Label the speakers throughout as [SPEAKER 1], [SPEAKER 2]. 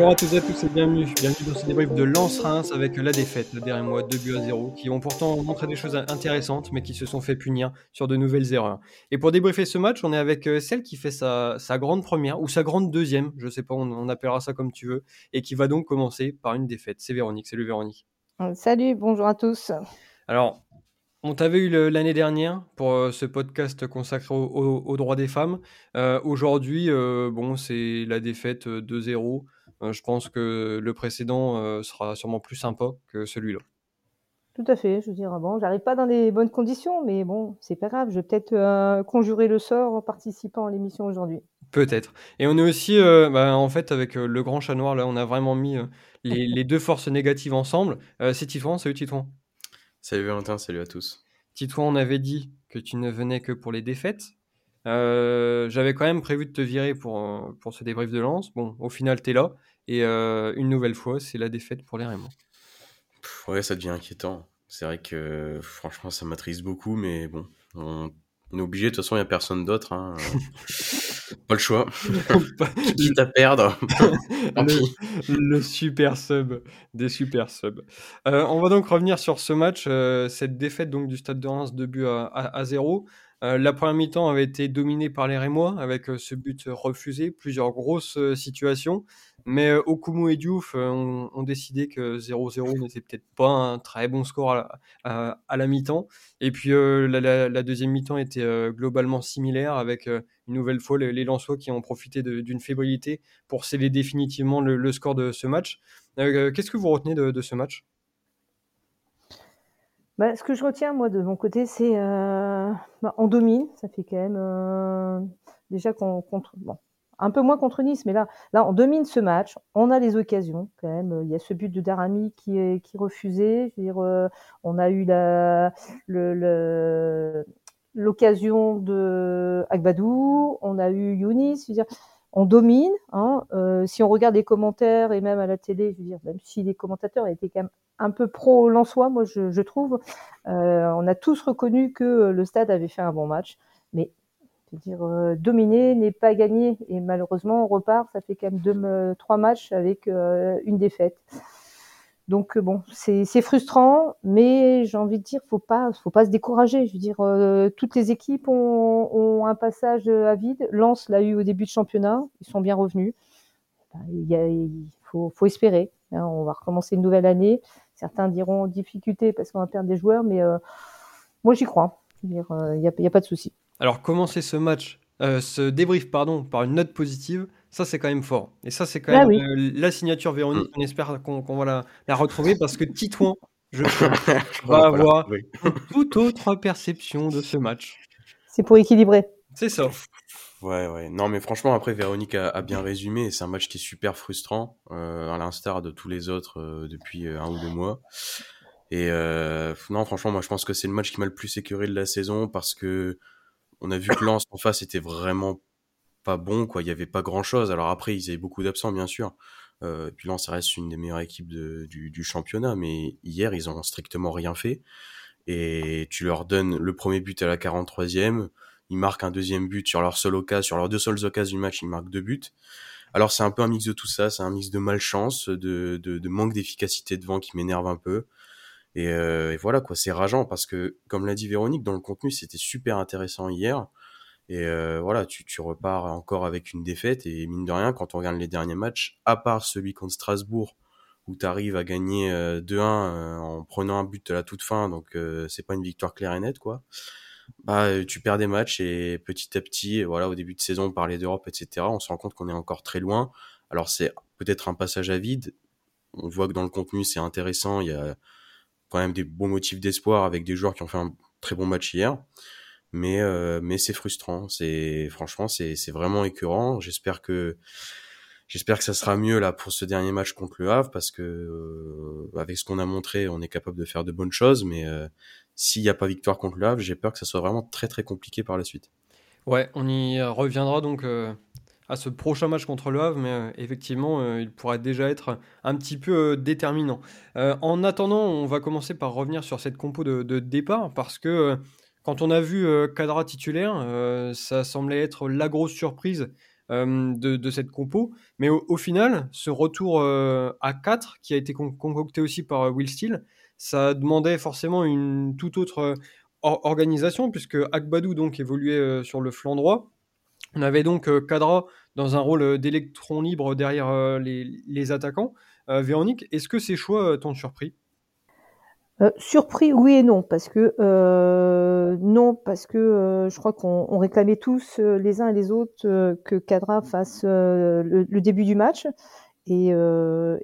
[SPEAKER 1] Bonjour à toutes et à tous et bienvenue. Bienvenue dans ce débrief de Lens-Reims avec la défaite le dernier mois 2 buts à 0 qui ont pourtant montré des choses intéressantes mais qui se sont fait punir sur de nouvelles erreurs. Et pour débriefer ce match, on est avec euh, celle qui fait sa, grande première ou sa grande deuxième, je sais pas, on, appellera ça comme tu veux, et qui va donc commencer par une défaite. C'est Véronique. Salut Véronique.
[SPEAKER 2] Salut, bonjour à tous.
[SPEAKER 1] Alors, on t'avait eu l'année dernière pour euh, ce podcast consacré aux droits des femmes. Euh, aujourd'hui, bon, c'est la défaite 2-0 euh, je pense que le précédent euh, sera sûrement plus sympa que celui-là.
[SPEAKER 2] Tout à fait. Je veux dire, bon, j'arrive pas dans les bonnes conditions, mais bon, c'est pas grave. Je vais peut-être euh, conjurer le sort en participant à l'émission aujourd'hui.
[SPEAKER 1] Peut-être. Et on est aussi, bah, en fait, avec le grand chat noir, là, on a vraiment mis les, deux forces négatives ensemble. c'est Titouan. Salut Titouan.
[SPEAKER 3] Salut Valentin, salut à tous.
[SPEAKER 1] Titouan, on avait dit que tu ne venais que pour les défaites. J'avais quand même prévu de te virer pour, pour ce débrief de lance. Bon, au final, tu es là. Et euh, une nouvelle fois, c'est la défaite pour les Raymond.
[SPEAKER 3] Ouais, ça devient inquiétant. C'est vrai que franchement, ça m'attriste beaucoup, mais bon, on, est obligé. De toute façon, il n'y a personne d'autre. Hein. Pas le choix. Quitte à perdre.
[SPEAKER 1] le, super sub des super subs. Euh, on va donc revenir sur ce match, euh, cette défaite donc du Stade de Reims, de but à, à, à 0. Euh, la première mi-temps avait été dominée par les Rémois avec euh, ce but refusé, plusieurs grosses euh, situations. Mais Okumu et Diouf ont, décidé que 0-0 n'était peut-être pas un très bon score à, la mi-temps. Et puis la, deuxième mi-temps était globalement similaire avec une nouvelle fois les, les qui ont profité d'une fébrilité pour sceller définitivement le, score de ce match. Qu'est-ce que vous retenez de ce match?
[SPEAKER 2] Bah, ce que je retiens, moi, de mon côté, c'est euh, bah, on domine. Ça fait quand même euh, déjà qu'on contre, bon, un peu moins contre Nice, mais là, là, on domine ce match. On a les occasions quand même. Il y a ce but de Darami qui est qui refusé. Je veux dire, euh, on a eu la le, l'occasion de Agbadou. On a eu Younis. Je veux dire, on domine. Hein. Euh, si on regarde les commentaires et même à la télé, je veux dire, même si les commentateurs étaient quand même un peu pro Lensois, moi je, trouve, euh, on a tous reconnu que le Stade avait fait un bon match, mais je veux dire, euh, dominer n'est pas gagné et malheureusement on repart, ça fait quand même deux, trois matchs avec une défaite. Donc euh, bon, c'est frustrant, mais j'ai envie de dire, faut pas, faut pas se décourager. Je veux dire, euh, toutes les équipes ont, un passage à vide. Lens l'a eu au début de championnat, ils sont bien revenus. Il, faut, espérer. Hein. on va recommencer une nouvelle année. Certains diront difficulté parce qu'on va perdre des joueurs, mais euh, moi j'y crois. Il n'y a, a, pas de souci.
[SPEAKER 1] Alors commencer ce match, ce débrief pardon, par une note positive. Ça, c'est quand même fort. Et ça, c'est quand ah même euh, la signature Véronique. Mm. On espère qu'on va la, retrouver parce que Titouan, je va avoir une toute autre perception de ce match.
[SPEAKER 2] C'est pour équilibrer.
[SPEAKER 1] C'est ça.
[SPEAKER 3] Ouais, ouais. Non, mais franchement, après, Véronique a, bien résumé. C'est un match qui est super frustrant, euh, à l'instar de tous les autres euh, depuis un ou deux mois. Et non, franchement, moi, je pense que c'est le match qui m'a le plus écœuré de la saison parce que on a vu que Lens en face était vraiment pas bon, quoi. Il y avait pas grand chose. Alors après, ils avaient beaucoup d'absents, bien sûr. Euh, puis là, ça reste une des meilleures équipes du, du, championnat. Mais hier, ils ont strictement rien fait. Et tu leur donnes le premier but à la 43e. Ils marquent un deuxième but sur leur seul occasion, sur leurs deux seules occasions du match, ils marquent deux buts. Alors c'est un peu un mix de tout ça, c'est un mix de malchance, de, de, de manque d'efficacité devant qui m'énerve un peu. Et, euh, et, voilà quoi, c'est rageant parce que, comme l'a dit Véronique, dans le contenu, c'était super intéressant hier. Et euh, voilà, tu, repars encore avec une défaite. Et mine de rien, quand on regarde les derniers matchs, à part celui contre Strasbourg, où tu arrives à gagner 2-1 euh, euh, en prenant un but à la toute fin, donc c'est pas une victoire claire et nette, quoi. Bah, tu perds des matchs et petit à petit, voilà, au début de saison, on parlait d'Europe, etc. On se rend compte qu'on est encore très loin. Alors c'est peut-être un passage à vide. On voit que dans le contenu, c'est intéressant. Il y a quand même des bons motifs d'espoir avec des joueurs qui ont fait un très bon match hier mais euh, mais c'est frustrant. C'est franchement c'est c'est vraiment écœurant. J'espère que j'espère que ça sera mieux là pour ce dernier match contre le Havre parce que euh, avec ce qu'on a montré, on est capable de faire de bonnes choses. Mais euh, s'il n'y a pas victoire contre le Havre, j'ai peur que ça soit vraiment très très compliqué par la suite.
[SPEAKER 1] Ouais, on y reviendra donc à ce prochain match contre le Havre, mais effectivement, il pourrait déjà être un petit peu déterminant. en attendant, on va commencer par revenir sur cette compo de, de départ parce que quand on a vu Cadra titulaire, ça semblait être la grosse surprise de, cette compo. Mais au, final, ce retour à 4 qui a été concocté aussi par Will Steele, ça demandait forcément une toute autre organisation puisque Akbadou donc évoluait sur le flanc droit. On avait donc Kadra dans un rôle d'électron libre derrière les, attaquants. Véronique, est-ce que ces choix t'ont surpris?
[SPEAKER 2] Surpris, oui et non, parce que non, parce que je crois qu'on réclamait tous les uns et les autres que Kadra fasse le, début du match. Et,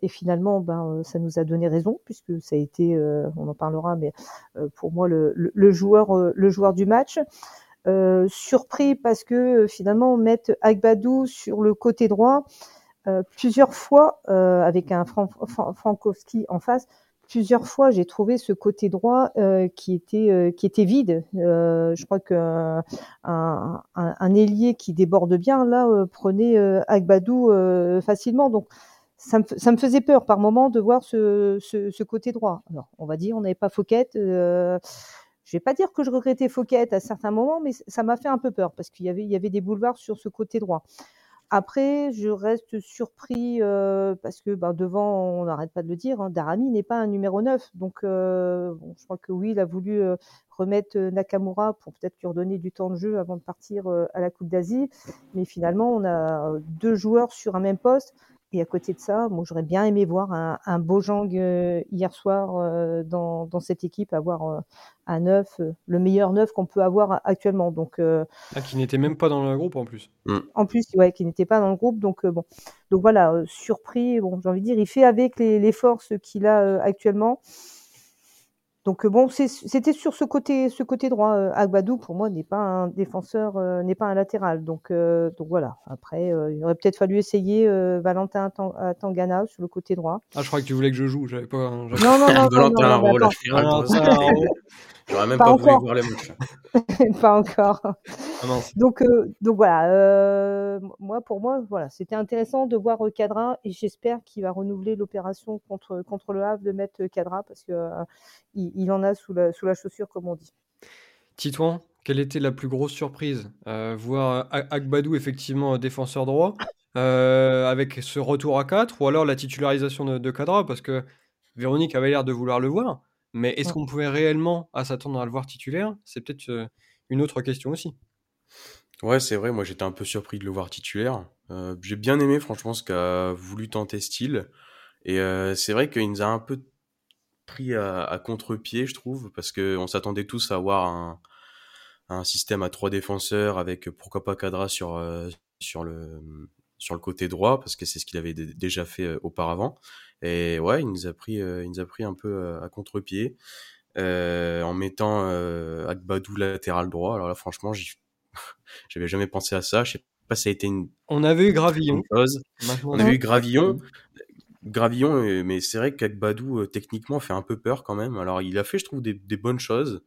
[SPEAKER 2] finalement, ben, ça nous a donné raison puisque ça a été, on en parlera, mais pour moi le, le, joueur, le joueur du match. Euh, surpris parce que finalement mettre Agbadou sur le côté droit euh, plusieurs fois euh, avec un Frankowski en face. Plusieurs fois, j'ai trouvé ce côté droit qui était qui était vide. je crois que un, un, ailier qui déborde bien là prenait Agbadou facilement. Donc ça me, faisait peur par moment de voir ce, ce, côté droit. Alors, on va dire, on n'avait pas Fouquet. Euh, je vais pas dire que je regrettais Fouquet à certains moments, mais ça m'a fait un peu peur parce qu'il y avait, il y avait des boulevards sur ce côté droit. Après, je reste surpris euh, parce que ben, devant, on n'arrête pas de le dire, hein, Darami n'est pas un numéro 9. Donc, euh, je crois que oui, il a voulu euh, remettre Nakamura pour peut-être lui redonner du temps de jeu avant de partir à la Coupe d'Asie. Mais finalement, on a deux joueurs sur un même poste. Et à côté de ça, moi, j'aurais bien aimé voir un, un Bojang euh, hier soir euh, dans, dans, cette équipe, avoir euh, un neuf, le meilleur neuf qu'on peut avoir actuellement. Donc,
[SPEAKER 1] ah, qui n'était même pas dans le groupe en plus.
[SPEAKER 2] Mm. En plus, ouais, qui n'était pas dans le groupe. Donc, bon, donc voilà, surpris. Bon, j'ai envie de dire, il fait avec les, les forces qu'il a actuellement. Donc euh, bon, c'était sur ce côté, ce côté droit. Euh, Agbadou, pour moi, n'est pas un défenseur, euh, n'est pas un latéral. Donc, donc voilà. Après, il aurait peut-être fallu essayer Valentin Tangana sur le côté droit.
[SPEAKER 1] Ah, je crois que tu voulais que je joue. J'avais pas.
[SPEAKER 2] Non, non, non. Valentin
[SPEAKER 3] non, J'aurais même pas, voulu voir les matchs.
[SPEAKER 2] pas encore. Ah donc, euh, donc voilà. Euh, moi, pour moi, voilà, c'était intéressant de voir Cadra et j'espère qu'il va renouveler l'opération contre contre le Havre de mettre Cadra parce que euh, il, en a sous la sous la chaussure, comme on dit.
[SPEAKER 1] Titouan, quelle était la plus grosse surprise Voir Agbadou effectivement défenseur droit avec ce retour à 4 ou alors la titularisation de, de Cadra parce que Véronique avait l'air de vouloir le voir. Mais est-ce qu'on pouvait réellement à s'attendre à le voir titulaire C'est peut-être euh, une autre question aussi.
[SPEAKER 3] Ouais, c'est vrai. Moi, j'étais un peu surpris de le voir titulaire. Euh, j'ai bien aimé, franchement, ce qu'a voulu tenter Style. Et euh, c'est vrai qu'il nous a un peu pris à, contre-pied, je trouve, parce qu'on s'attendait tous à avoir un, un, système à trois défenseurs avec pourquoi pas Cadra sur, sur, le, sur le côté droit, parce que c'est ce qu'il avait déjà fait auparavant. Et ouais, il nous a pris, euh, il nous a pris un peu euh, à contre-pied euh, en mettant euh, Agbadou latéral droit. Alors là, franchement, j'avais jamais pensé à ça. Je sais pas si ça a été une.
[SPEAKER 1] On avait eu Gravillon.
[SPEAKER 3] On avait eu Gravillon. Gravillon, mais c'est vrai qu'Agbadou, techniquement, fait un peu peur quand même. Alors, il a fait, je trouve, des, des bonnes choses.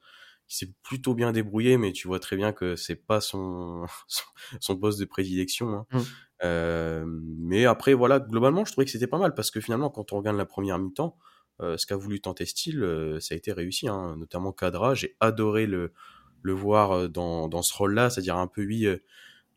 [SPEAKER 3] Il s'est plutôt bien débrouillé, mais tu vois très bien que c'est pas son, son, poste de prédilection. Hein. Mmh. Euh, mais après, voilà, globalement, je trouvais que c'était pas mal parce que finalement, quand on regarde la première mi-temps, euh, ce qu'a voulu tenter Style, euh, ça a été réussi, hein, notamment Cadra. J'ai adoré le, le voir dans, dans ce rôle-là, c'est-à-dire un peu, oui,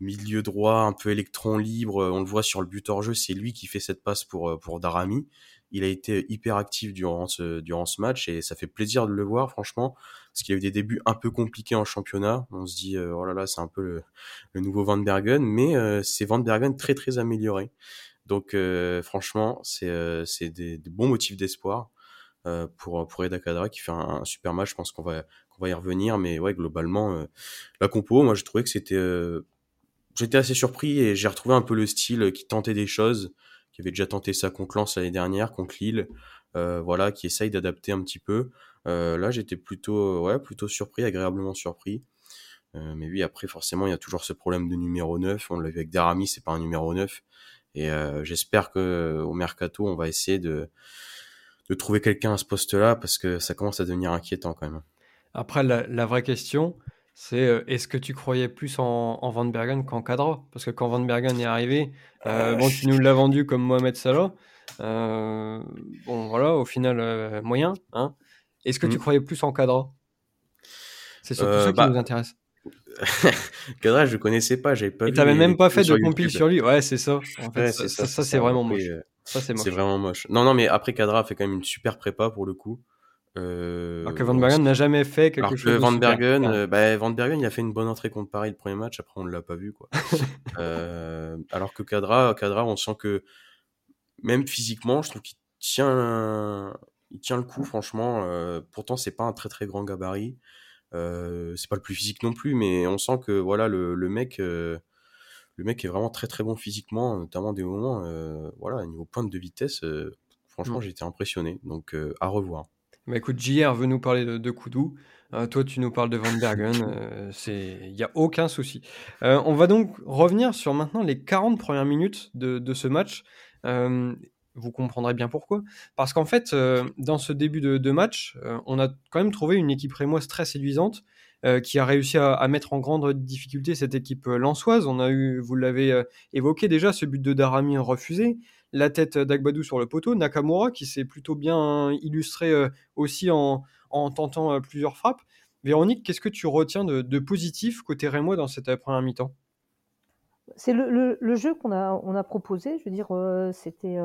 [SPEAKER 3] milieu droit, un peu électron libre. On le voit sur le but hors jeu, c'est lui qui fait cette passe pour, pour Darami. Il a été hyper actif durant ce, durant ce match et ça fait plaisir de le voir, franchement, parce qu'il y a eu des débuts un peu compliqués en championnat. On se dit, euh, oh là là, c'est un peu le, nouveau Van Bergen, mais euh, c'est Van Bergen très très amélioré. Donc euh, franchement, c'est euh, des, des, bons motifs d'espoir euh, pour pour Eda Kadra qui fait un, super match. Je pense qu'on va qu'on va y revenir, mais ouais, globalement, la compo, moi, je trouvais que c'était j'étais assez surpris et j'ai retrouvé un peu le style qui tentait des choses qui avait déjà tenté ça contre Lens l'année dernière, contre Lille, euh, voilà, qui essaye d'adapter un petit peu. Euh, là, j'étais plutôt, ouais, plutôt surpris, agréablement surpris. Euh, mais oui, après, forcément, il y a toujours ce problème de numéro 9. On l'a vu avec Darami, c'est pas un numéro 9. Et euh, j'espère que au mercato, on va essayer de, de trouver quelqu'un à ce poste-là parce que ça commence à devenir inquiétant quand même.
[SPEAKER 1] Après, la vraie question, c'est euh, est-ce que tu croyais plus en, en Van Bergen qu'en Cadra Parce que quand Van Bergen est arrivé, euh, bon, tu nous l'as vendu comme Mohamed Salah. Euh, bon, voilà, au final, moyen. Hein est-ce que tu mm. croyais plus en Cadra C'est surtout ça qui bah, nous intéresse.
[SPEAKER 3] Kadra, je le connaissais pas, j'avais pas
[SPEAKER 1] Et t'avais même pas fait de compil sur lui? Ouais, c'est ça. En fait,
[SPEAKER 3] Ouais,
[SPEAKER 1] ça,
[SPEAKER 3] c'est
[SPEAKER 1] ça,
[SPEAKER 3] ça,
[SPEAKER 1] ça, c'est vraiment moche. Ça, c'est
[SPEAKER 3] vraiment moche. Non, non, mais après, Kadra a fait quand même une super prépa pour le coup. Euh,
[SPEAKER 1] Alors que Van Bergen n'a jamais fait quelque
[SPEAKER 3] Alors
[SPEAKER 1] chose
[SPEAKER 3] que Van. Bergen, euh, bah, Van Bergen, il a fait une bonne entrée contre Paris le premier match. Après, on ne l'a pas vu, quoi. Euh, alors que Kadra, Kadra, on sent que même physiquement, je trouve qu'il tient, il tient le coup, franchement. Euh, pourtant, c'est pas un très très grand gabarit. Euh, c'est pas le plus physique non plus, mais on sent que voilà, le, le mec, euh, le mec est vraiment très très bon physiquement, notamment des moments, euh, voilà, niveau pointe de vitesse. euh, franchement,
[SPEAKER 1] Mm.
[SPEAKER 3] j'ai été impressionné. Donc, euh, à revoir.
[SPEAKER 1] Bah écoute, JR veut nous parler de, de Koudou. Euh, toi, tu nous parles de Van Bergen. euh, il y a aucun souci. Euh, on va donc revenir sur maintenant les 40 premières minutes de, de ce match. Euh, vous comprendrez bien pourquoi. Parce qu'en fait, euh, dans ce début de, de match, euh, on a quand même trouvé une équipe rémoise très séduisante euh, qui a réussi à, à mettre en grande difficulté cette équipe euh, lançoise. On a eu, vous l'avez euh, évoqué déjà, ce but de Darami refusé, la tête d'Agbadou sur le poteau, Nakamura qui s'est plutôt bien illustré euh, aussi en, en tentant euh, plusieurs frappes. Véronique, qu'est-ce que tu retiens de, positif côté rémois dans cette euh, première mi-temps?
[SPEAKER 2] C'est le, jeu qu'on a, proposé. Je veux dire, c'était,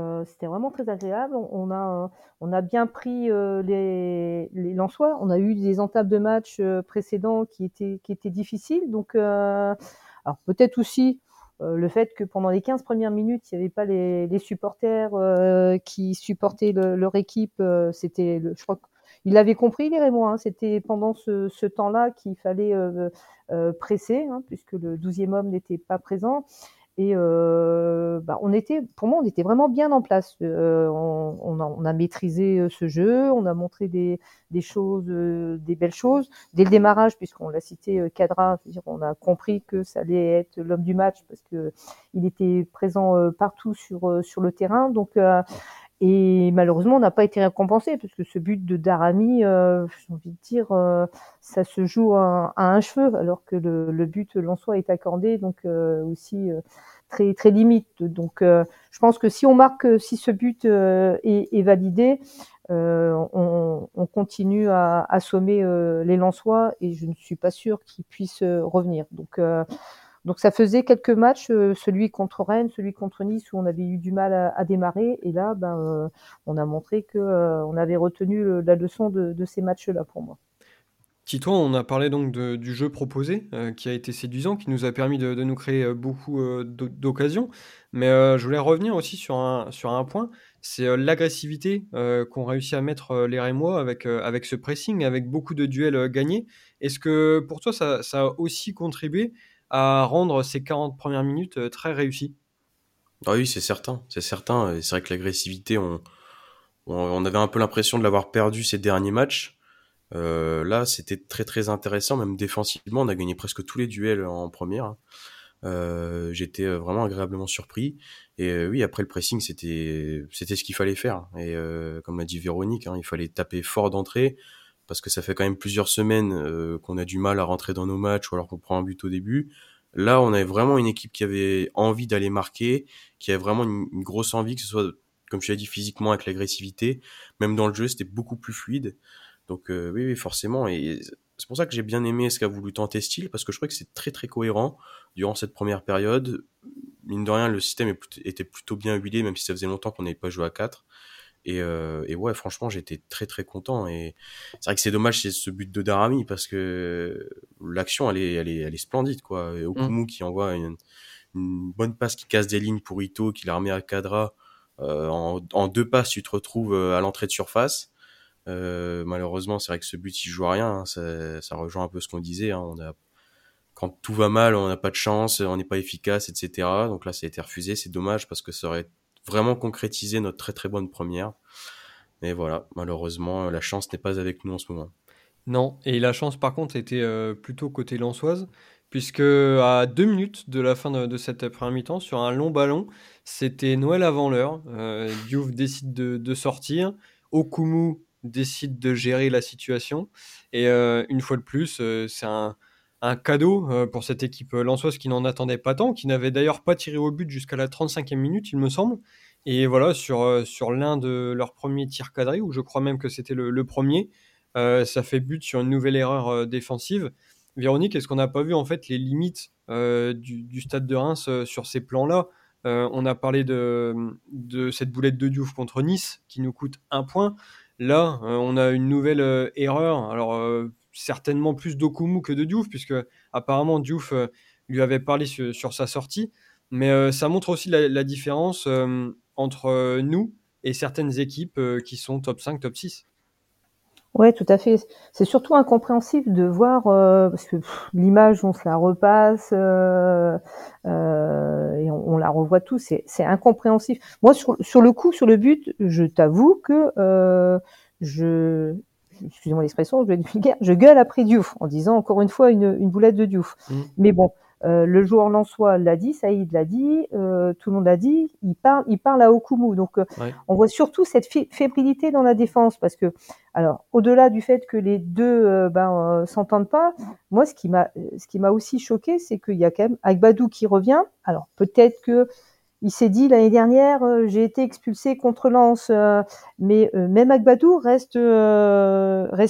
[SPEAKER 2] vraiment très agréable. On, a, bien pris les, Lensois. On a eu des entames de match euh, précédents qui étaient, difficiles. Donc, peut-être aussi euh, le fait que pendant les 15 premières minutes, il n'y avait pas les, supporters euh, qui supportaient le- leur équipe. euh, c'était, je crois qu'il avait compris les Rémois. hein. C'était pendant ce, temps-là qu'il fallait euh, presser, hein, puisque le 12e homme n'était pas présent. Et euh, bah, on était, pour moi, on était vraiment bien en place. Euh, on, on a, maîtrisé euh, ce jeu, on a montré des, des choses, euh, des belles choses dès le démarrage, puisqu'on l'a cité euh, Cadra. c'est-à-dire On a compris que ça allait être l'homme du match parce que il était présent euh, partout sur euh, sur le terrain. Donc euh, et malheureusement, on n'a pas été récompensé parce que ce but de Darami, euh, j'ai envie de dire, euh, ça se joue à, à un cheveu, alors que le, le but Lensois est accordé, donc euh, aussi euh, très très limite. Donc, euh, je pense que si on marque, si ce but euh, est, est validé, euh, on, on continue à assommer euh, les Lensois et je ne suis pas sûre qu'ils puissent euh, revenir. Donc euh, donc ça faisait quelques matchs, euh, celui contre Rennes, celui contre Nice, où on avait eu du mal à, démarrer. Et là, ben, euh, on a montré que euh, on avait retenu la leçon de, ces matchs-là pour moi.
[SPEAKER 1] Tito, on a parlé donc du jeu proposé qui a été séduisant, qui nous a permis de, nous créer beaucoup d'o- d'occasions. Mais je voulais revenir aussi sur un, point, c'est l'agressivité qu'ont réussi à mettre les Rémois avec, avec ce pressing, avec beaucoup de duels gagnés. Est-ce que pour toi, ça, ça a aussi contribué à rendre ces 40 premières minutes euh, très réussies
[SPEAKER 3] Ah oui, c'est certain, c'est certain. C'est vrai que l'agressivité, on, on, avait un peu l'impression de l'avoir perdu ces derniers matchs. Euh, là, c'était très très intéressant, même défensivement, on a gagné presque tous les duels en première. Euh, J'étais euh, vraiment agréablement surpris. Et euh, oui, après le pressing, c'était c'était ce qu'il fallait faire. Et comme l'a dit Véronique, hein, il fallait taper fort d'entrée parce que ça fait quand même plusieurs semaines euh, qu'on a du mal à rentrer dans nos matchs ou alors qu'on prend un but au début. Là, on avait vraiment une équipe qui avait envie d'aller marquer, qui avait vraiment une, grosse envie, que ce soit, comme je l'ai dit, physiquement avec l'agressivité, même dans le jeu, c'était beaucoup plus fluide. Donc euh, oui, oui, forcément. Et c'est pour ça que j'ai bien aimé ce qu'a voulu tenter Style, parce que je crois que c'est très très cohérent durant cette première période. Mine de rien, le système était plutôt bien huilé, même si ça faisait longtemps qu'on n'avait pas joué à 4. Et, euh, et ouais, franchement, j'étais très très content. Et c'est vrai que c'est dommage, c'est ce but de Darami, parce que l'action, elle est, elle est, elle est splendide, quoi. Et Okumu qui envoie une, une bonne passe qui casse des lignes pour Ito, qui la remet à Cadra. Euh, en, en deux passes, tu te retrouves euh, à l'entrée de surface. Euh, malheureusement, c'est vrai que ce but, il joue à rien. hein. Ça, ça rejoint un peu ce qu'on disait. hein. On a, quand tout va mal, on n'a pas de chance, on n'est pas efficace, etc. Donc là, ça a été refusé. C'est dommage parce que ça aurait vraiment concrétisé notre très très bonne première. Mais voilà, malheureusement, la chance n'est pas avec nous en ce moment.
[SPEAKER 1] Non, et la chance par contre était euh, plutôt côté lançoise, puisque à deux minutes de la fin de, cette première mi-temps, sur un long ballon, c'était Noël avant l'heure. Euh, Diouf décide de, sortir, Okumu décide de gérer la situation, et euh, une fois de plus, euh, c'est un, un cadeau euh, pour cette équipe lançoise qui n'en attendait pas tant, qui n'avait d'ailleurs pas tiré au but jusqu'à la 35e minute, il me semble. Et voilà, sur, euh, l'un de leurs premiers tirs cadrés, ou je crois même que c'était le, premier, euh, ça fait but sur une nouvelle erreur défensive. Véronique, est-ce qu'on n'a pas vu en fait les limites du, stade de Reims sur ces plans-là? On a parlé de, de, cette boulette de Diouf contre Nice qui nous coûte un point. Là, on a une nouvelle erreur. Alors certainement plus d'Okumu que de Diouf, puisque apparemment Diouf lui avait parlé sur, sa sortie. Mais ça montre aussi la différence entre nous et certaines équipes qui sont top 5, top 6.
[SPEAKER 2] Oui, tout à fait. C'est surtout incompréhensif de voir, euh, parce que l'image, on se la repasse euh, euh, et on, la revoit tous, c'est incompréhensif. Moi, sur, le coup, sur le but, je t'avoue que je, excusez-moi l'expression, je vais être vulgaire, je gueule après Diouf en disant encore une fois une, une boulette de Diouf. Mmh. Mais bon, euh, le joueur Lançois l'a dit, Saïd l'a dit, euh, tout le monde l'a dit, il parle, il parle à Okumu. Donc, euh, on voit surtout cette fébrilité dans la défense parce que, alors, au-delà du fait que les deux ben, s'entendent pas, moi, ce qui m'a, ce qui m'a aussi choqué, c'est qu'il y a quand même Agbadou qui revient. Alors, peut-être que il s'est dit l'année dernière, j'ai été expulsé contre Lens, mais même Agbadou reste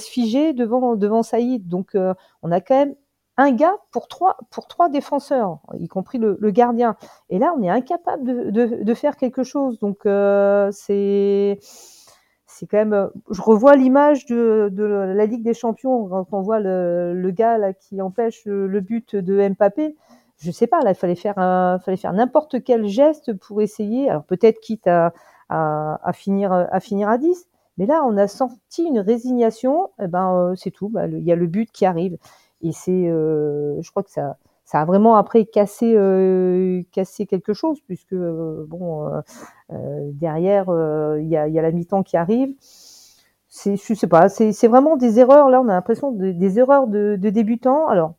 [SPEAKER 2] figé devant Saïd. Donc, on a quand même un gars pour trois, défenseurs, y compris le, gardien. Et là, on est incapable de, faire quelque chose. Donc, euh, c'est quand même. Je revois l'image de, la Ligue des Champions quand on voit le, gars qui empêche le, but de Mbappé. Je sais pas, là, il fallait faire, fallait faire n'importe quel geste pour essayer. Alors peut-être quitte à, à, finir, à finir à 10. Mais là, on a senti une résignation. Eh ben, euh, c'est tout. Bah, il y a le but qui arrive. Et c'est, euh, je crois que ça, ça a vraiment après cassé, euh, cassé quelque chose, puisque euh, bon, derrière, il y a, y, a, la mi-temps qui arrive. C'est, je sais pas, c'est vraiment des erreurs. Là, on a l'impression de, des erreurs de, de débutants. Alors,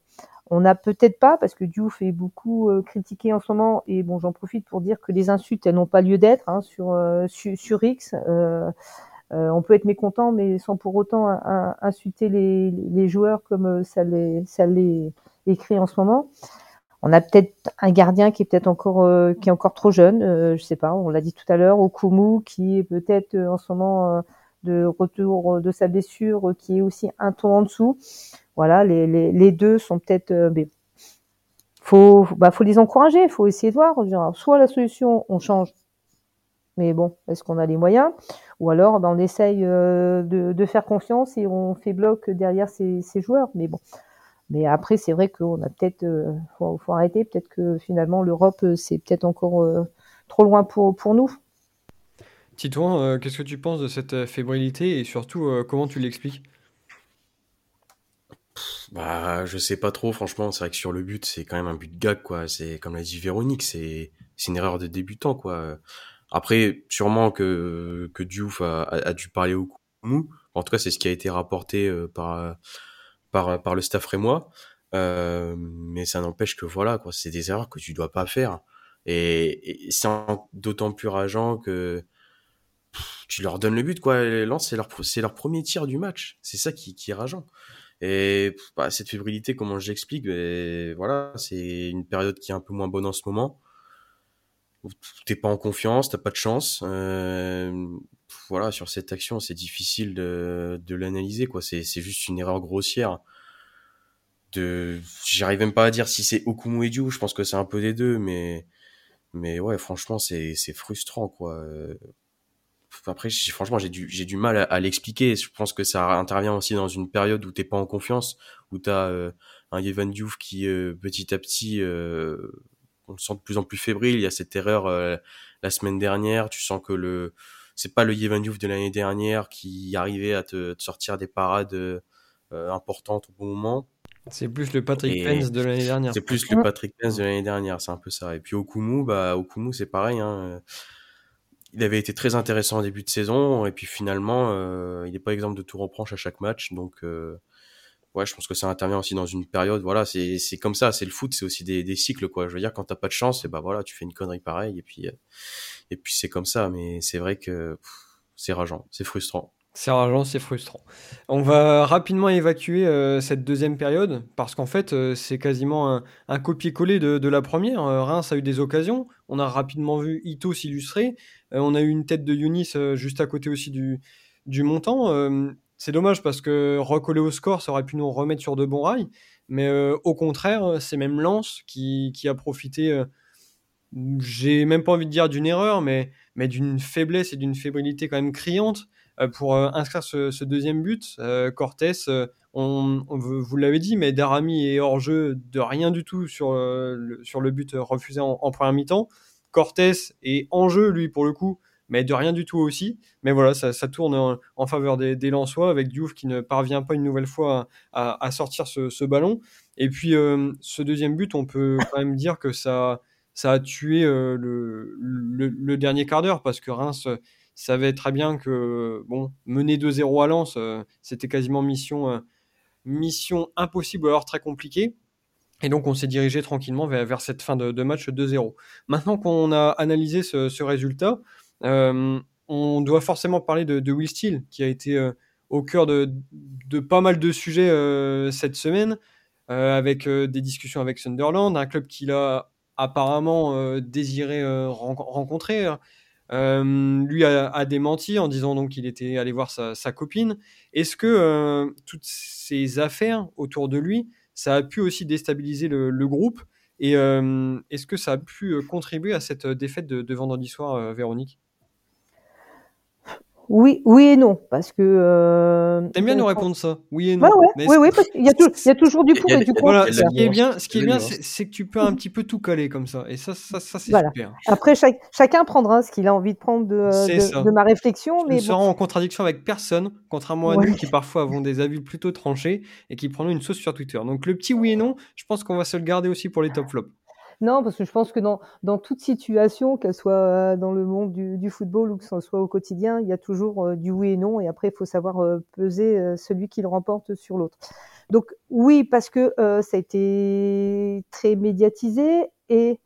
[SPEAKER 2] on n'a peut-être pas, parce que Diouf est beaucoup critiqué en ce moment, et bon, j'en profite pour dire que les insultes, elles n'ont pas lieu d'être hein, sur, sur, sur X. Euh, euh, on peut être mécontent, mais sans pour autant insulter les, joueurs comme euh, ça les, ça les écrit en ce moment. On a peut-être un gardien qui est peut-être encore euh, qui est encore trop jeune, euh, je sais pas. On l'a dit tout à l'heure, Okumu qui est peut-être en ce moment de retour de sa blessure, qui est aussi un ton en dessous. Voilà, les, les, les deux sont peut-être. faut bah faut les encourager, faut essayer de voir. Soit la solution, on change mais bon, est-ce qu'on a les moyens? Ou alors, ben, on essaye euh, de, faire confiance et on fait bloc derrière ces, joueurs. Mais bon. Mais après, c'est vrai qu'on a peut-être, euh, faut, arrêter. Peut-être que finalement, l'Europe, euh, c'est peut-être encore trop loin pour, pour nous.
[SPEAKER 1] Titouan, qu'est-ce que tu penses de cette fébrilité et surtout, comment tu l'expliques?
[SPEAKER 3] Bah, je sais pas trop, franchement. C'est vrai que sur le but, c'est quand même un but de gag, quoi. C'est, comme l'a dit Véronique, c'est, c'est une erreur de débutant, quoi. Après, sûrement que, que Diouf a, a, dû parler au Koumou. En tout cas, c'est ce qui a été rapporté euh, par, par, par le staff rémois. Euh, mais ça n'empêche que voilà, quoi, c'est des erreurs que tu dois pas faire. Et, et c'est d'autant plus rageant que tu leur donnes le but, quoi. Lance, c'est leur, c'est leur premier tir du match. C'est ça qui, qui est rageant. Et bah, cette fébrilité, comment j'explique ben, Voilà, c'est une période qui est un peu moins bonne en ce moment t'es pas en confiance, t'as pas de chance. Euh, voilà, sur cette action, c'est difficile de, de l'analyser, quoi. C'est, juste une erreur grossière. De, j'arrive même pas à dire si c'est Okumu et Diou, je pense que c'est un peu des deux, mais, mais ouais, franchement, c'est, c'est frustrant, quoi. Après, franchement, j'ai du, j'ai du mal à, l'expliquer. Je pense que ça intervient aussi dans une période où t'es pas en confiance, où t'as euh, un Yevan Diouf qui, euh, petit à petit, euh, on le sent de plus en plus fébrile. Il y a cette erreur euh, la semaine dernière. Tu sens que le c'est pas le Yevan de l'année dernière qui arrivait à te, sortir des parades euh, importantes au bon moment.
[SPEAKER 1] C'est plus le Patrick Pence de l'année dernière.
[SPEAKER 3] C'est plus le Patrick Pence de l'année dernière, c'est un peu ça. Et puis Okumu, bah Okumu c'est pareil. Hein. Il avait été très intéressant en début de saison et puis finalement, euh, il n'est pas exemple de tout reproche à chaque match. Donc ouais, je pense que ça intervient aussi dans une période. Voilà, c'est c'est comme ça. C'est le foot, c'est aussi des, cycles quoi. Je veux dire, quand t'as pas de chance, et bah voilà, tu fais une connerie pareille et puis euh, et puis c'est comme ça. Mais c'est vrai que c'est rageant, c'est frustrant.
[SPEAKER 1] C'est rageant, c'est frustrant. On va rapidement évacuer euh, cette deuxième période parce qu'en fait, euh, c'est quasiment un, un copier-coller de, de, la première. Reims a eu des occasions. On a rapidement vu Ito s'illustrer. on a eu une tête de Yunis juste à côté aussi du, montant c'est dommage parce que recoller au score, ça aurait pu nous remettre sur de bons rails. Mais euh, au contraire, c'est même Lens qui, a profité, euh, j'ai même pas envie de dire d'une erreur, mais, mais d'une faiblesse et d'une fébrilité quand même criante euh, pour inscrire ce, deuxième but. Cortés, on, vous l'avez dit, mais Darami est hors jeu de rien du tout sur, le, sur le but refusé en, en première mi-temps. Cortés est en jeu, lui, pour le coup, mais de rien du tout aussi. Mais voilà, ça, tourne en, faveur des, des Lensois avec Diouf qui ne parvient pas une nouvelle fois à, sortir ce, ballon. Et puis euh, ce deuxième but, on peut quand même dire que ça, ça a tué euh, le, dernier quart d'heure parce que Reims savait très bien que mener 2-0 à Lens, euh, c'était quasiment mission, euh, impossible alors très compliquée. Et donc, on s'est dirigé tranquillement vers, cette fin de, match 2-0. Maintenant qu'on a analysé ce, résultat, euh, on doit forcément parler de, Will Steele, qui a été au cœur de, pas mal de sujets cette semaine, avec des discussions avec Sunderland, un club qu'il a apparemment désiré rencontrer. Euh, lui a, démenti en disant donc qu'il était allé voir sa, copine. Est-ce que euh, toutes ces affaires autour de lui, ça a pu aussi déstabiliser le, le groupe? Et euh, est-ce que ça a pu contribuer à cette défaite de, de vendredi soir, Véronique?
[SPEAKER 2] Oui, oui et non, parce que. Euh,
[SPEAKER 1] T'aimes bien nous répondre ça, oui et non.
[SPEAKER 2] Ouais, ouais, oui, oui, parce qu'il y, a il y a toujours du pour et du contre.
[SPEAKER 1] Voilà, ce qui est bien, ce qui est bien, c'est que tu peux un petit peu tout caler comme ça, et ça, ça, ça c'est voilà. super.
[SPEAKER 2] Après, chaque, chacun prendra ce qu'il a envie de prendre de, de, de, ma réflexion,
[SPEAKER 1] mais. Nous bon. en contradiction avec personne, contrairement à ouais. nous qui parfois avons des avis plutôt tranchés et qui prendront une sauce sur Twitter. Donc le petit oui et non, je pense qu'on va se le garder aussi pour les top flops.
[SPEAKER 2] Non, parce que je pense que dans, dans toute situation, qu'elle soit euh, dans le monde du, du, football ou que ce soit au quotidien, il y a toujours euh, du oui et non. Et après, il faut savoir euh, peser euh, celui qui le remporte sur l'autre. Donc oui, parce que euh, ça a été très médiatisé et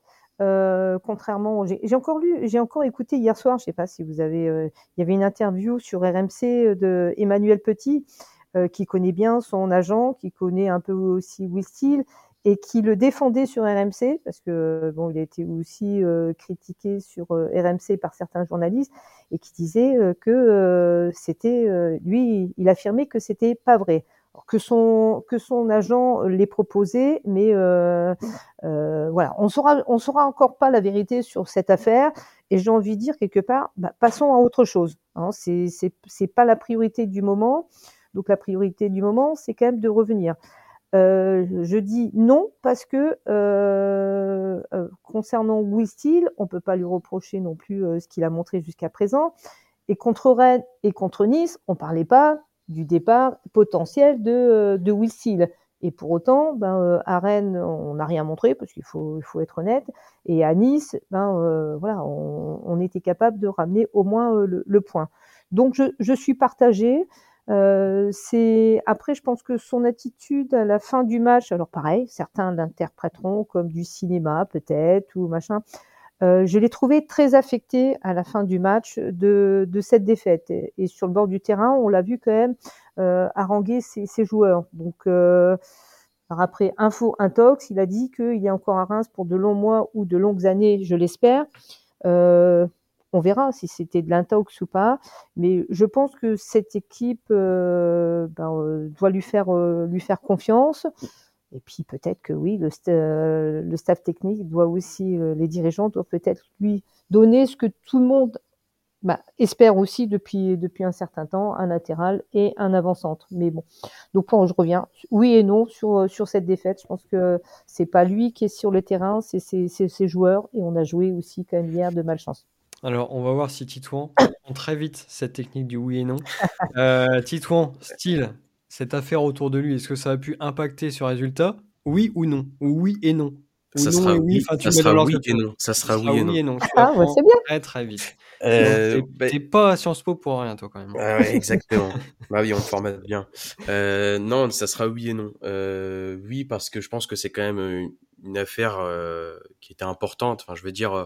[SPEAKER 2] contrairement, j'ai encore lu, j'ai encore écouté hier soir, je sais pas si vous avez, il y avait une interview sur RMC de Emmanuel Petit. qui connaît bien son agent, qui connaît un peu aussi Will Steele et qui le défendait sur RMC parce que bon, il a été aussi euh, critiqué sur euh, RMC par certains journalistes et qui disait euh, que euh, c'était lui, il affirmait que c'était pas vrai, que son que son agent l'ait proposé, mais voilà, on saura on saura encore pas la vérité sur cette affaire et j'ai envie de dire quelque part, bah, passons à autre chose. Hein, c'est c'est pas la priorité du moment, donc la priorité du moment, c'est quand même de revenir. Euh, je dis non parce que euh, euh, concernant Will Steele, on peut pas lui reprocher non plus euh, ce qu'il a montré jusqu'à présent. Et contre Rennes et contre Nice, on parlait pas du départ potentiel de, euh, de Will Steele. Et pour autant, ben, à Rennes, on n'a rien montré parce qu'il faut, il faut être honnête. Et à Nice, ben voilà, on, on, était capable de ramener au moins le, le point. Donc je, je suis partagée. Euh, c'est après, je pense que son attitude à la fin du match, alors pareil, certains l'interpréteront comme du cinéma peut-être ou machin. Euh, je l'ai trouvé très affecté à la fin du match de, de cette défaite. Et, sur le bord du terrain, on l'a vu quand même euh, haranguer ses, ses, joueurs. Donc, euh, après info intox, il a dit qu'il y a encore un Reims pour de longs mois ou de longues années, je l'espère. Euh, on verra si c'était de l'intox ou pas. Mais je pense que cette équipe euh, ben, euh, doit lui faire, euh, lui faire confiance. Et puis peut-être que oui, le, st le, staff technique doit aussi, les dirigeants doivent peut-être lui donner ce que tout le monde bah, espère aussi depuis, un certain temps, un latéral et un avant-centre. Mais bon, donc je reviens, oui et non sur, cette défaite. Je pense que c'est pas lui qui est sur le terrain, c'est ses joueurs. Et on a joué aussi quand même hier de malchance.
[SPEAKER 1] Alors, on va voir si Titouan prend très vite cette technique du oui et non. Euh, Titouan, style, cette affaire autour de lui, est-ce que ça a pu impacter le résultat? Oui ou non? Ou oui et non?
[SPEAKER 3] Ça, non sera, et oui, enfin, ça, sera oui et non. ça sera, oui, et non. Et non.
[SPEAKER 2] Ah, ouais, c'est bien.
[SPEAKER 1] Très, très vite. Euh, T'es bah... pas à Sciences Po pour rien, toi, quand même.
[SPEAKER 3] Ah ouais, exactement. bah oui, on le formate bien. Euh, non, ça sera oui et non. Euh, oui, parce que je pense que c'est quand même une, une affaire euh, qui était importante. Enfin, je veux dire, euh,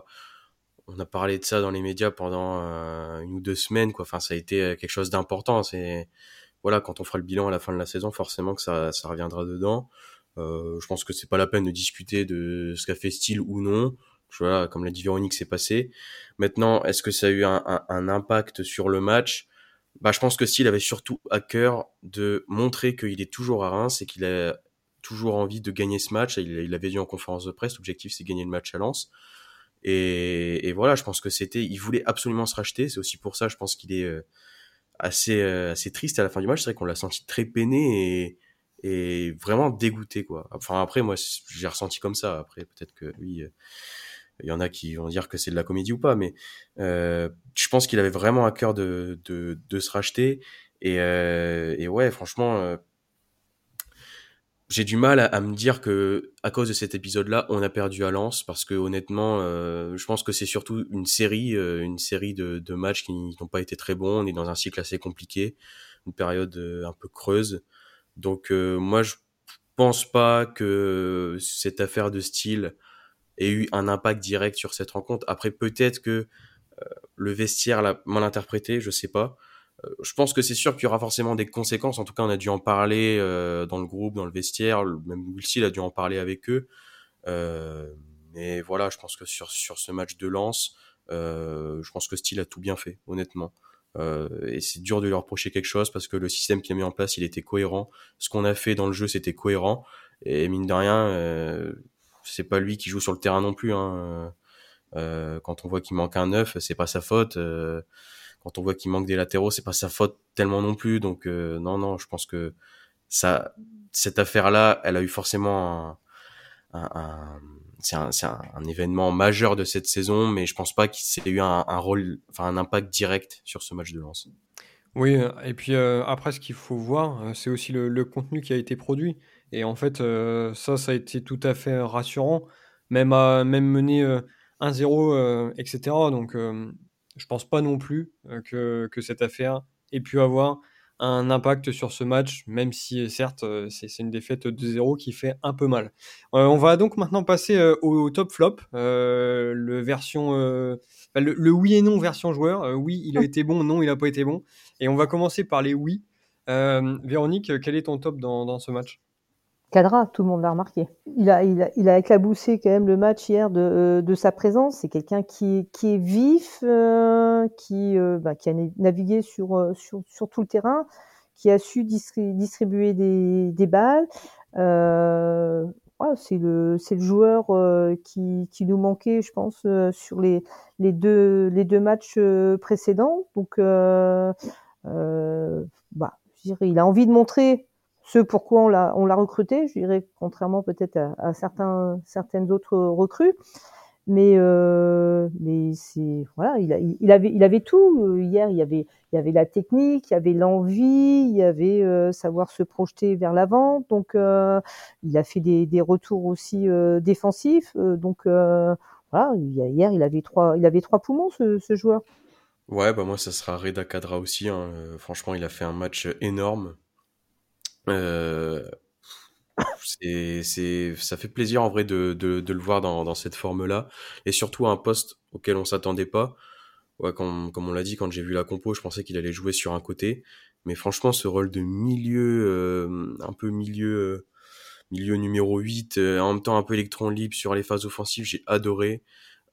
[SPEAKER 3] on a parlé de ça dans les médias pendant euh, une ou deux semaines quoi. Enfin ça a été euh, quelque chose d'important. C'est voilà quand on fera le bilan à la fin de la saison forcément que ça, ça reviendra dedans. Euh, je pense que c'est pas la peine de discuter de ce qu'a fait style ou non. Voilà comme l'a dit Véronique c'est passé. Maintenant est-ce que ça a eu un, un, un, impact sur le match? Bah, je pense que Steele avait surtout à cœur de montrer qu'il est toujours à Reims et qu'il a toujours envie de gagner ce match. Il, il avait dit en conférence de presse, l'objectif c'est gagner le match à Lens. Et, et, voilà, je pense que c'était, il voulait absolument se racheter. C'est aussi pour ça, je pense qu'il est euh, assez, euh, assez triste à la fin du match. C'est vrai qu'on l'a senti très peiné et, et vraiment dégoûté, quoi. Enfin, après, moi, j'ai ressenti comme ça. Après, peut-être que oui, euh, il y en a qui vont dire que c'est de la comédie ou pas, mais euh, je pense qu'il avait vraiment à cœur de, de, de se racheter. Et, euh, et ouais, franchement, j'ai du mal à, me dire que à cause de cet épisode-là, on a perdu à Lens parce que honnêtement, euh, je pense que c'est surtout une série, euh, une série de, de matchs qui n'ont pas été très bons. On est dans un cycle assez compliqué, une période euh, un peu creuse. Donc moi, je pense pas que cette affaire de style ait eu un impact direct sur cette rencontre. Après, peut-être que le vestiaire l'a mal interprété, je sais pas. Euh, je pense que c'est sûr qu'il y aura forcément des conséquences. En tout cas, on a dû en parler euh, dans le groupe, dans le vestiaire. Même Wilson a dû en parler avec eux. Euh, mais voilà, je pense que sur, sur ce match de lance, euh, je pense que Steele a tout bien fait, honnêtement. Euh, et c'est dur de lui reprocher quelque chose parce que le système qu'il a mis en place, il était cohérent. Ce qu'on a fait dans le jeu, c'était cohérent. Et mine de rien, euh, c'est pas lui qui joue sur le terrain non plus. Hein. quand on voit qu'il manque un neuf, c'est pas sa faute quand on voit qu'il manque des latéraux, c'est pas sa faute tellement non plus. Donc euh, non, non, je pense que ça, cette affaire-là, elle a eu forcément un, événement majeur de cette saison, mais je pense pas qu'il ait eu un, rôle, enfin un impact direct sur ce match de lance.
[SPEAKER 1] Oui, et puis euh, après, ce qu'il faut voir, euh, c'est aussi le, contenu qui a été produit. Et en fait, euh, ça, ça a été tout à fait rassurant, même à même mener 1-0, etc. Donc, je pense pas non plus euh, que, que, cette affaire ait pu avoir un impact sur ce match, même si certes euh, c'est une défaite de 0 qui fait un peu mal. Euh, on va donc maintenant passer au, top flop, le version, le, oui et non version joueur. oui, il a été bon, non, il n'a pas été bon. Et on va commencer par les oui. Véronique, quel est ton top dans, dans ce match?
[SPEAKER 2] Cadra, tout le monde l'a remarqué. Il a, il, a, il a éclaboussé quand même le match hier de, euh, de sa présence. C'est quelqu'un qui, qui est vif, euh, qui, euh, bah, qui a navigué sur, euh, sur, sur, tout le terrain, qui a su distribuer des, des balles. Euh, ouais, c'est le, le joueur qui, qui nous manquait, je pense, sur les, les, deux, les deux matchs précédents. Donc, bah, je dirais, il a envie de montrer ce pourquoi on l'a on l'a recruté, je dirais contrairement peut-être à, certains certaines autres recrues. Mais euh, mais c'est voilà, il, a, il avait il avait tout hier. Il y avait il avait la technique, il y avait l'envie, il y avait euh, savoir se projeter vers l'avant. Donc euh, il a fait des, des retours aussi défensifs. Donc voilà, hier il avait trois il avait trois poumons ce, joueur.
[SPEAKER 3] Ouais, bah moi ça sera Reda Kadra aussi. Hein. Franchement, il a fait un match énorme. Euh, c'est, c'est, ça fait plaisir en vrai de, de, de le voir dans, dans cette forme-là, et surtout un poste auquel on s'attendait pas. Ouais, comme, comme on l'a dit, quand j'ai vu la compo, je pensais qu'il allait jouer sur un côté, mais franchement, ce rôle de milieu, euh, un peu milieu, euh, milieu numéro 8, euh, en même temps un peu électron libre sur les phases offensives, j'ai adoré.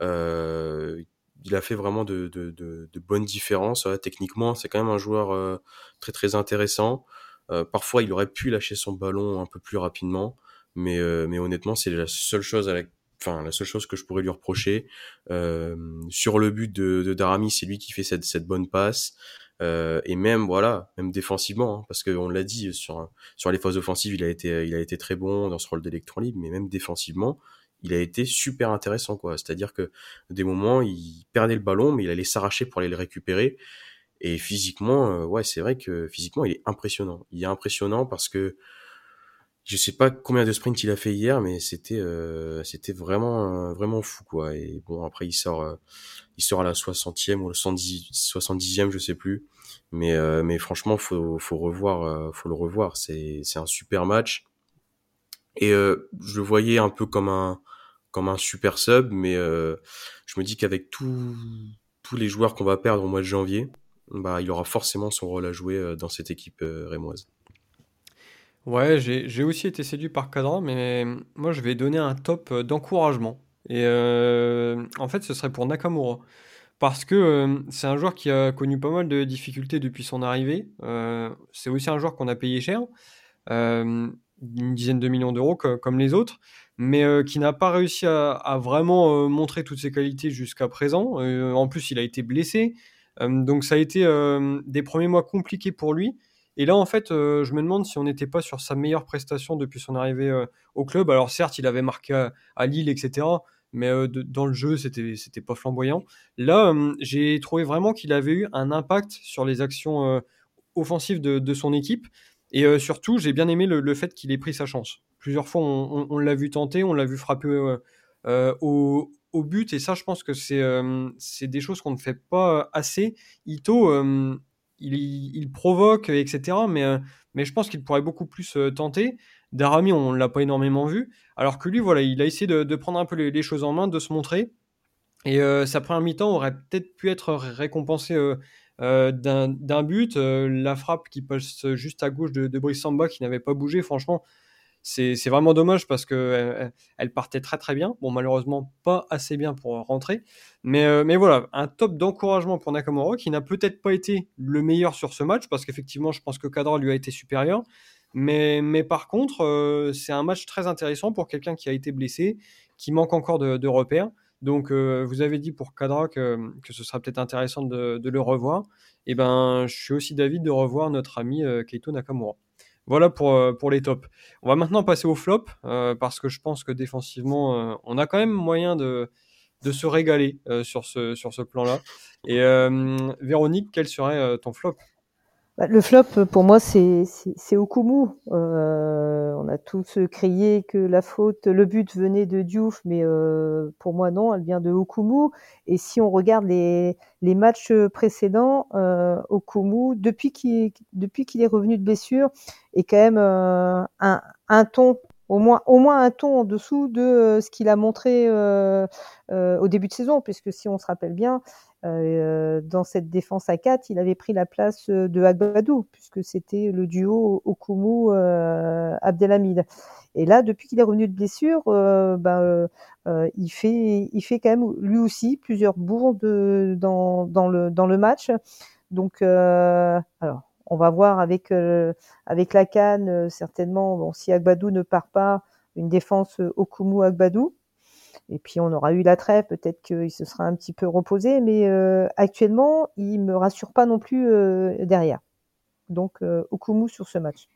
[SPEAKER 3] Euh, il a fait vraiment de, de, de, de bonnes différences. Ouais, techniquement, c'est quand même un joueur très très intéressant. Euh, parfois, il aurait pu lâcher son ballon un peu plus rapidement, mais, euh, mais honnêtement, c'est la seule chose à la enfin la seule chose que je pourrais lui reprocher. Euh, sur le but de, de Darami c'est lui qui fait cette, cette bonne passe. Euh, et même voilà même défensivement hein, parce qu'on l'a dit sur sur les phases offensives il a été il a été très bon dans ce rôle d'électron libre mais même défensivement il a été super intéressant quoi. C'est à dire que des moments il perdait le ballon mais il allait s'arracher pour aller le récupérer et physiquement, euh, ouais, c'est vrai que physiquement, il est impressionnant. Il est impressionnant parce que je sais pas combien de sprints il a fait hier, mais c'était euh, c'était vraiment vraiment fou quoi. Et bon, après il sort euh, il sort à la 60e ou la 70, 70e, je sais plus. Mais euh, mais franchement, faut faut revoir faut le revoir. C'est c'est un super match. Et je le voyais un peu comme un comme un super sub, mais je me dis qu'avec tous tous les joueurs qu'on va perdre au mois de janvier, bah, il aura forcément son rôle à jouer euh, dans cette équipe euh, rémoise.
[SPEAKER 1] Ouais, j'ai aussi été séduit par Cadran, mais moi je vais donner un top euh, d'encouragement. Et en fait, ce serait pour Nakamura. parce que c'est un joueur qui a connu pas mal de difficultés depuis son arrivée. c'est aussi un joueur qu'on a payé cher, une dizaine de millions d'euros comme les autres, mais qui n'a pas réussi à, vraiment montrer toutes ses qualités jusqu'à présent. en plus, il a été blessé, donc ça a été des premiers mois compliqués pour lui. Et là, en fait, je me demande si on n'était pas sur sa meilleure prestation depuis son arrivée au club. Alors certes, il avait marqué à Lille, etc mais dans le jeu, c'était c'était pas flamboyant. Là, j'ai trouvé vraiment qu'il avait eu un impact sur les actions offensives de, son équipe. Et surtout, j'ai bien aimé le, fait qu'il ait pris sa chance. Plusieurs fois, on, l'a vu tenter, on l'a vu frapper au, au, but. Et ça, je pense que c'est c'est des choses qu'on ne fait pas assez. Ito, il, il, provoque, etc. Mais, mais je pense qu'il pourrait beaucoup plus tenter. Darami, on l'a pas énormément vu. Alors que lui, voilà, il a essayé de, prendre un peu les, choses en main, de se montrer. Et euh, sa première mi-temps aurait peut-être pu être récompensée euh, euh, d'un but. la frappe qui passe juste à gauche de, de Brice Samba qui n'avait pas bougé, franchement, c'est vraiment dommage parce que elle, partait très très bien. Bon, malheureusement, pas assez bien pour rentrer. Mais, voilà, un top d'encouragement pour Nakamura qui n'a peut-être pas été le meilleur sur ce match parce qu'effectivement, je pense que Cadra lui a été supérieur. Mais, par contre, euh, c'est un match très intéressant pour quelqu'un qui a été blessé, qui manque encore de, repères. Donc, euh, vous avez dit pour Kadra que, ce sera peut-être intéressant de, le revoir. Et eh ben, je suis aussi d'avis de revoir notre ami euh, Keito Nakamura. Voilà pour, pour les tops. On va maintenant passer au flop, parce que je pense que défensivement, on a quand même moyen de, de se régaler sur ce, sur ce plan-là. Et Véronique, quel serait ton flop?
[SPEAKER 2] Le flop, pour moi, c'est Okumu. Euh, on a tous crié que la faute, le but venait de Diouf, mais euh, pour moi, non, elle vient de Okumu. Et si on regarde les, les matchs précédents, euh, Okumu, depuis qu'il qu'il est revenu de blessure, est quand même euh, un, un ton au moins, au moins un ton en dessous de euh, ce qu'il a montré euh, euh, au début de saison, puisque si on se rappelle bien, euh, dans cette défense à 4, il avait pris la place de Agbadou, puisque c'était le duo Okumu-Abdelhamid. Et là, depuis qu'il est revenu de blessure, ben, il, fait, il fait quand même lui aussi plusieurs bourdes dans, dans, le, dans le match. Donc, alors, on va voir avec, avec la canne, certainement, bon, si Agbadou ne part pas, une défense Okumu-Agbadou. Et puis on aura eu la trêve, peut-être qu'il se sera un petit peu reposé, mais euh, actuellement, il me rassure pas non plus euh, derrière. Donc euh, Okumu sur ce match.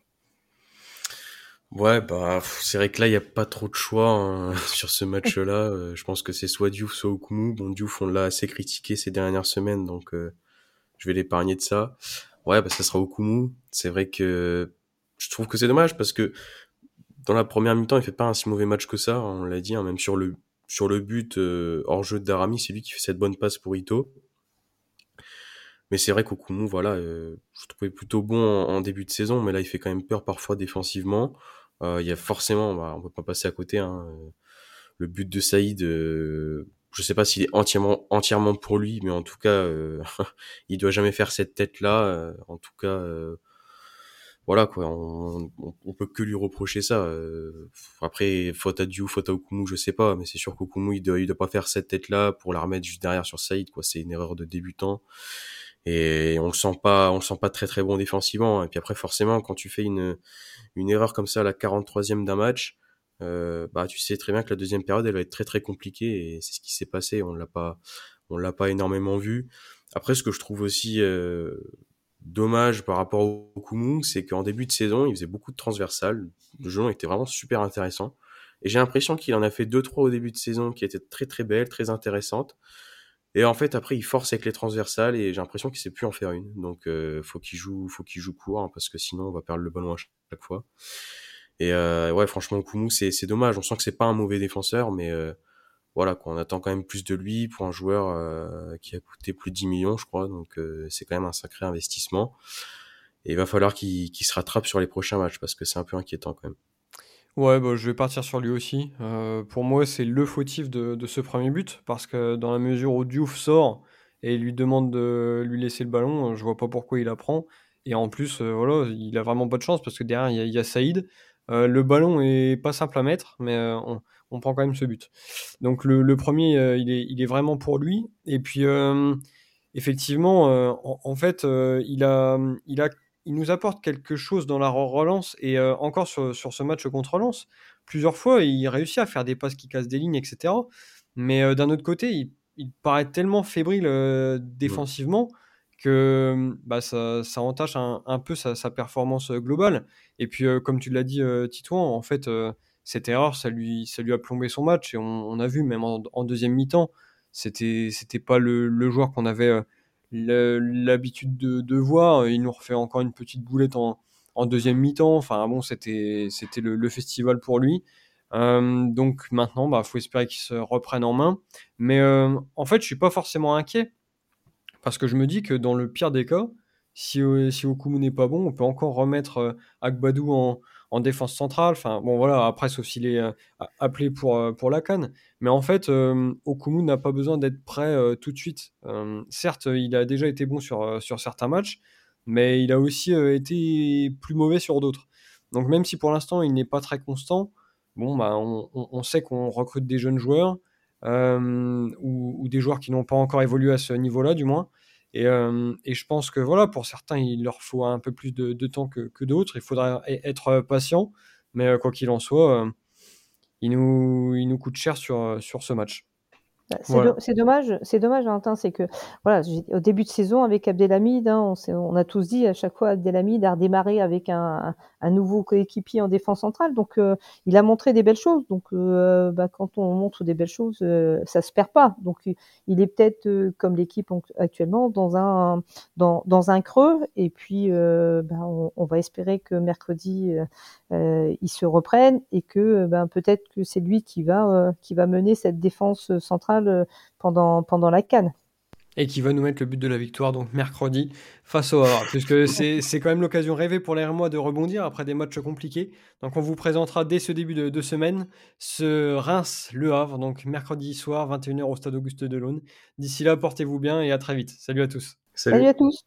[SPEAKER 3] Ouais, bah c'est vrai que là il n'y a pas trop de choix hein, sur ce match-là. je pense que c'est soit Diouf, soit Okumu. Bon, Diouf on l'a assez critiqué ces dernières semaines, donc je vais l'épargner de ça. Ouais, bah ça sera Okumu. C'est vrai que je trouve que c'est dommage parce que dans la première mi-temps, il fait pas un si mauvais match que ça. On l'a dit, hein, même sur le sur le but euh, hors jeu de Darami, c'est lui qui fait cette bonne passe pour Ito. Mais c'est vrai qu'Okumu, voilà, euh, je trouvais plutôt bon en, début de saison, mais là il fait quand même peur parfois défensivement. Euh, il y a forcément, bah, on peut pas passer à côté. Hein, le but de Saïd, je sais pas s'il est entièrement entièrement pour lui, mais en tout cas, il doit jamais faire cette tête là. en tout cas, voilà quoi, on, on, peut que lui reprocher ça. Euh, après, faute à Diou, faute à Okumu, je sais pas, mais c'est sûr qu'Okumu il doit, il doit pas faire cette tête là pour la remettre juste derrière sur Saïd quoi. C'est une erreur de débutant et on le sent pas, on le sent pas très très bon défensivement. Et puis après forcément quand tu fais une une erreur comme ça à la 43e d'un match, euh, bah tu sais très bien que la deuxième période elle va être très très compliquée et c'est ce qui s'est passé. On l'a pas, on l'a pas énormément vu. Après ce que je trouve aussi euh, dommage par rapport au Kumu, c'est qu'en début de saison, il faisait beaucoup de transversales. Le jeu était vraiment super intéressant. Et j'ai l'impression qu'il en a fait deux trois au début de saison qui étaient très très belles, très intéressantes. Et en fait, après, il force avec les transversales et j'ai l'impression qu'il sait plus en faire une. Donc, euh, faut qu'il joue, faut qu'il joue court hein, parce que sinon, on va perdre le ballon à chaque fois. Et euh, ouais, franchement, Kumu, c'est dommage. On sent que c'est pas un mauvais défenseur, mais euh, voilà, qu'on attend quand même plus de lui pour un joueur euh, qui a coûté plus de 10 millions, je crois. Donc c'est quand même un sacré investissement. Et il va falloir qu'il se rattrape sur les prochains matchs parce que c'est un peu inquiétant quand même.
[SPEAKER 1] Ouais, bah, je vais partir sur lui aussi. Pour moi, c'est le fautif de, ce premier but parce que dans la mesure où Diouf sort et lui demande de lui laisser le ballon, je vois pas pourquoi il la prend. Et en plus, voilà, il a vraiment pas de chance parce que derrière, il y y a Saïd. Le ballon est pas simple à mettre, mais on, on prend quand même ce but. Donc le, premier, il, est, il est vraiment pour lui. Et puis effectivement, en, fait, il a, il a il nous apporte quelque chose dans la relance et encore sur, sur, ce match contre Lens. Plusieurs fois, il réussit à faire des passes qui cassent des lignes, etc. Mais d'un autre côté, il, il, paraît tellement fébrile défensivement que bah, ça, ça, entache un, peu sa, performance globale. Et puis, comme tu l'as dit, Titouan, en fait, cette erreur, ça lui, ça lui a plombé son match. Et on, a vu, même en, deuxième mi-temps, c'était, c'était pas le, joueur qu'on avait l'habitude de, voir. Il nous refait encore une petite boulette en, en deuxième mi-temps. Enfin, bon, c'était, le, festival pour lui. Euh, donc maintenant, bah, faut espérer qu'il se reprenne en main. Mais euh, en fait, je suis pas forcément inquiet parce que je me dis que dans le pire des cas, si, euh, si Okumu n'est pas bon, on peut encore remettre euh, Agbadou en, en défense centrale. Enfin, bon, voilà, après, sauf s'il est euh, appelé pour, pour la canne. Mais en fait, Okumu n'a pas besoin d'être prêt tout de suite. certes, il a déjà été bon sur, sur certains matchs, mais il a aussi été plus mauvais sur d'autres. Donc, même si pour l'instant, il n'est pas très constant, bon, bah, on, sait qu'on recrute des jeunes joueurs ou, ou, des joueurs qui n'ont pas encore évolué à ce niveau-là, du moins. Et, euh, et, je pense que voilà, pour certains, il leur faut un peu plus de, de temps que, que d'autres. Il faudra e-, être patient, mais euh, quoi qu'il en soit, euh, il, nous, il nous coûte cher sur, sur ce match.
[SPEAKER 2] Bah, c'est voilà. do dommage, c'est dommage, Valentin, c'est que voilà, au début de saison avec Abdelhamid, hein, on, on, a tous dit à chaque fois Abdelhamid a redémarré avec un, un nouveau coéquipier en défense centrale, donc euh, il a montré des belles choses. Donc euh, bah, quand on montre des belles choses, euh, ça se perd pas. Donc il est peut-être euh, comme l'équipe actuellement dans un creux, et puis euh, bah, on, va espérer que mercredi il se reprenne et que bah, peut-être que c'est lui qui va qui va mener cette défense centrale euh, pendant, pendant la canne.
[SPEAKER 1] Et qui va nous mettre le but de la victoire, donc mercredi, face au Havre. puisque c'est quand même l'occasion rêvée pour les Rémois de rebondir après des matchs compliqués. Donc on vous présentera dès ce début de, de semaine ce Reims-Le Havre, donc mercredi soir, 21h au stade Auguste Delaune. D'ici là, portez-vous bien et à très vite. Salut à tous.
[SPEAKER 2] Salut, Salut à tous.